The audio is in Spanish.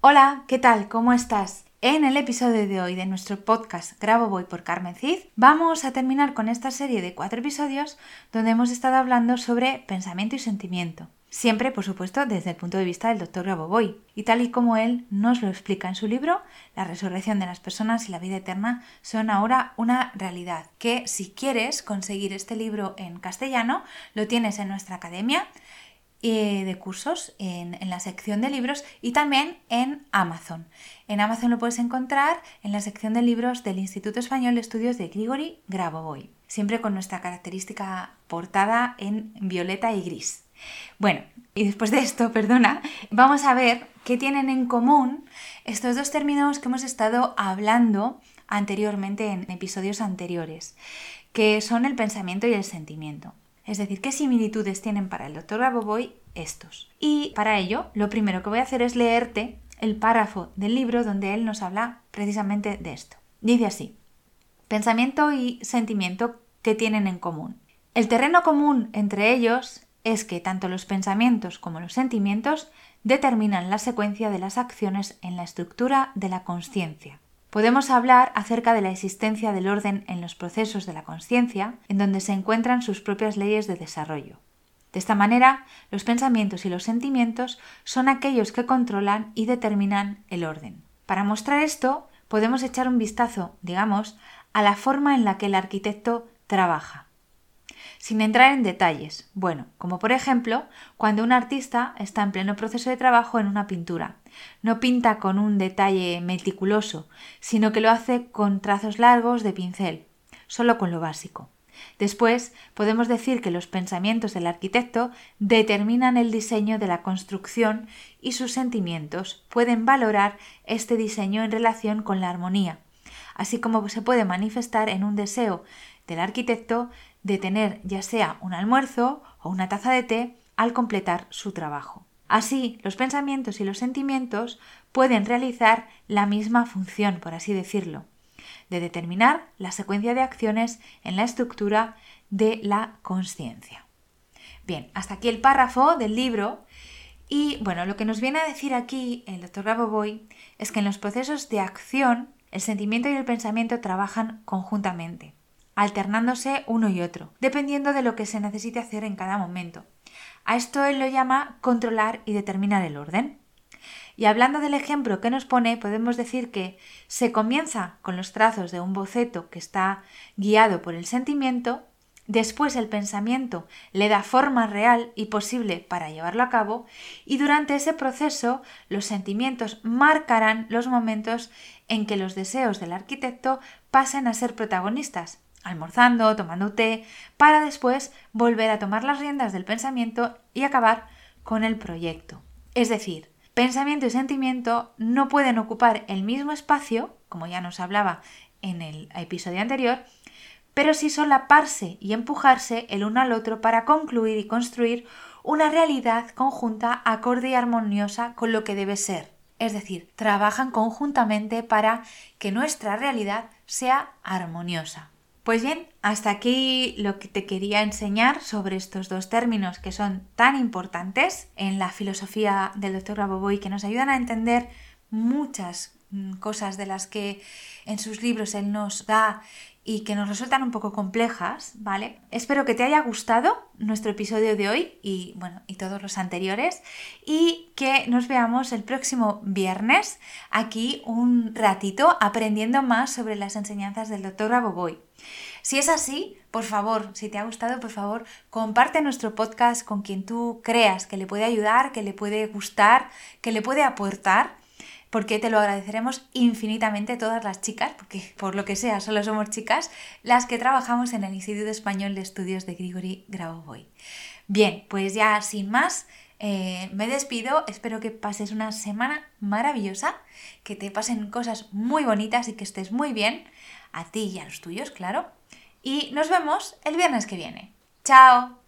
Hola, ¿qué tal? ¿Cómo estás? En el episodio de hoy de nuestro podcast Grabo Voy por Carmen Cid, vamos a terminar con esta serie de cuatro episodios donde hemos estado hablando sobre pensamiento y sentimiento. Siempre, por supuesto, desde el punto de vista del doctor Grabovoi, y tal y como él nos lo explica en su libro, la resurrección de las personas y la vida eterna son ahora una realidad. Que si quieres conseguir este libro en castellano, lo tienes en nuestra academia eh, de cursos en, en, la sección de libros y también en Amazon. En Amazon lo puedes encontrar en la sección de libros del Instituto Español de Estudios de Grigori Grabovoi, siempre con nuestra característica portada en violeta y gris. Bueno, y después de esto, perdona, vamos a ver qué tienen en común estos dos términos que hemos estado hablando anteriormente en episodios anteriores, que son el pensamiento y el sentimiento. Es decir, qué similitudes tienen para el doctor Grabovoi estos. Y para ello, lo primero que voy a hacer es leerte el párrafo del libro donde él nos habla precisamente de esto. Dice así, pensamiento y sentimiento que tienen en común. El terreno común entre ellos es que tanto los pensamientos como los sentimientos determinan la secuencia de las acciones en la estructura de la conciencia. Podemos hablar acerca de la existencia del orden en los procesos de la conciencia, en donde se encuentran sus propias leyes de desarrollo. De esta manera, los pensamientos y los sentimientos son aquellos que controlan y determinan el orden. Para mostrar esto, podemos echar un vistazo, digamos, a la forma en la que el arquitecto trabaja sin entrar en detalles. Bueno, como por ejemplo, cuando un artista está en pleno proceso de trabajo en una pintura. No pinta con un detalle meticuloso, sino que lo hace con trazos largos de pincel, solo con lo básico. Después podemos decir que los pensamientos del arquitecto determinan el diseño de la construcción y sus sentimientos pueden valorar este diseño en relación con la armonía, así como se puede manifestar en un deseo del arquitecto de tener ya sea un almuerzo o una taza de té al completar su trabajo. Así, los pensamientos y los sentimientos pueden realizar la misma función, por así decirlo, de determinar la secuencia de acciones en la estructura de la conciencia. Bien, hasta aquí el párrafo del libro y bueno, lo que nos viene a decir aquí el doctor Grabovoi es que en los procesos de acción el sentimiento y el pensamiento trabajan conjuntamente alternándose uno y otro, dependiendo de lo que se necesite hacer en cada momento. A esto él lo llama controlar y determinar el orden. Y hablando del ejemplo que nos pone, podemos decir que se comienza con los trazos de un boceto que está guiado por el sentimiento, después el pensamiento le da forma real y posible para llevarlo a cabo, y durante ese proceso los sentimientos marcarán los momentos en que los deseos del arquitecto pasen a ser protagonistas, almorzando, tomando té, para después volver a tomar las riendas del pensamiento y acabar con el proyecto. Es decir, pensamiento y sentimiento no pueden ocupar el mismo espacio, como ya nos hablaba en el episodio anterior, pero sí solaparse y empujarse el uno al otro para concluir y construir una realidad conjunta, acorde y armoniosa con lo que debe ser. Es decir, trabajan conjuntamente para que nuestra realidad sea armoniosa. Pues bien, hasta aquí lo que te quería enseñar sobre estos dos términos que son tan importantes en la filosofía del doctor Grabovoi que nos ayudan a entender muchas cosas de las que en sus libros él nos da y que nos resultan un poco complejas, ¿vale? Espero que te haya gustado nuestro episodio de hoy y bueno, y todos los anteriores y que nos veamos el próximo viernes aquí un ratito aprendiendo más sobre las enseñanzas del doctor Raboboy. Si es así, por favor, si te ha gustado, por favor, comparte nuestro podcast con quien tú creas que le puede ayudar, que le puede gustar, que le puede aportar porque te lo agradeceremos infinitamente todas las chicas, porque por lo que sea solo somos chicas, las que trabajamos en el Instituto Español de Estudios de Grigori Grabovoi. Bien, pues ya sin más, eh, me despido, espero que pases una semana maravillosa, que te pasen cosas muy bonitas y que estés muy bien, a ti y a los tuyos, claro. Y nos vemos el viernes que viene. ¡Chao!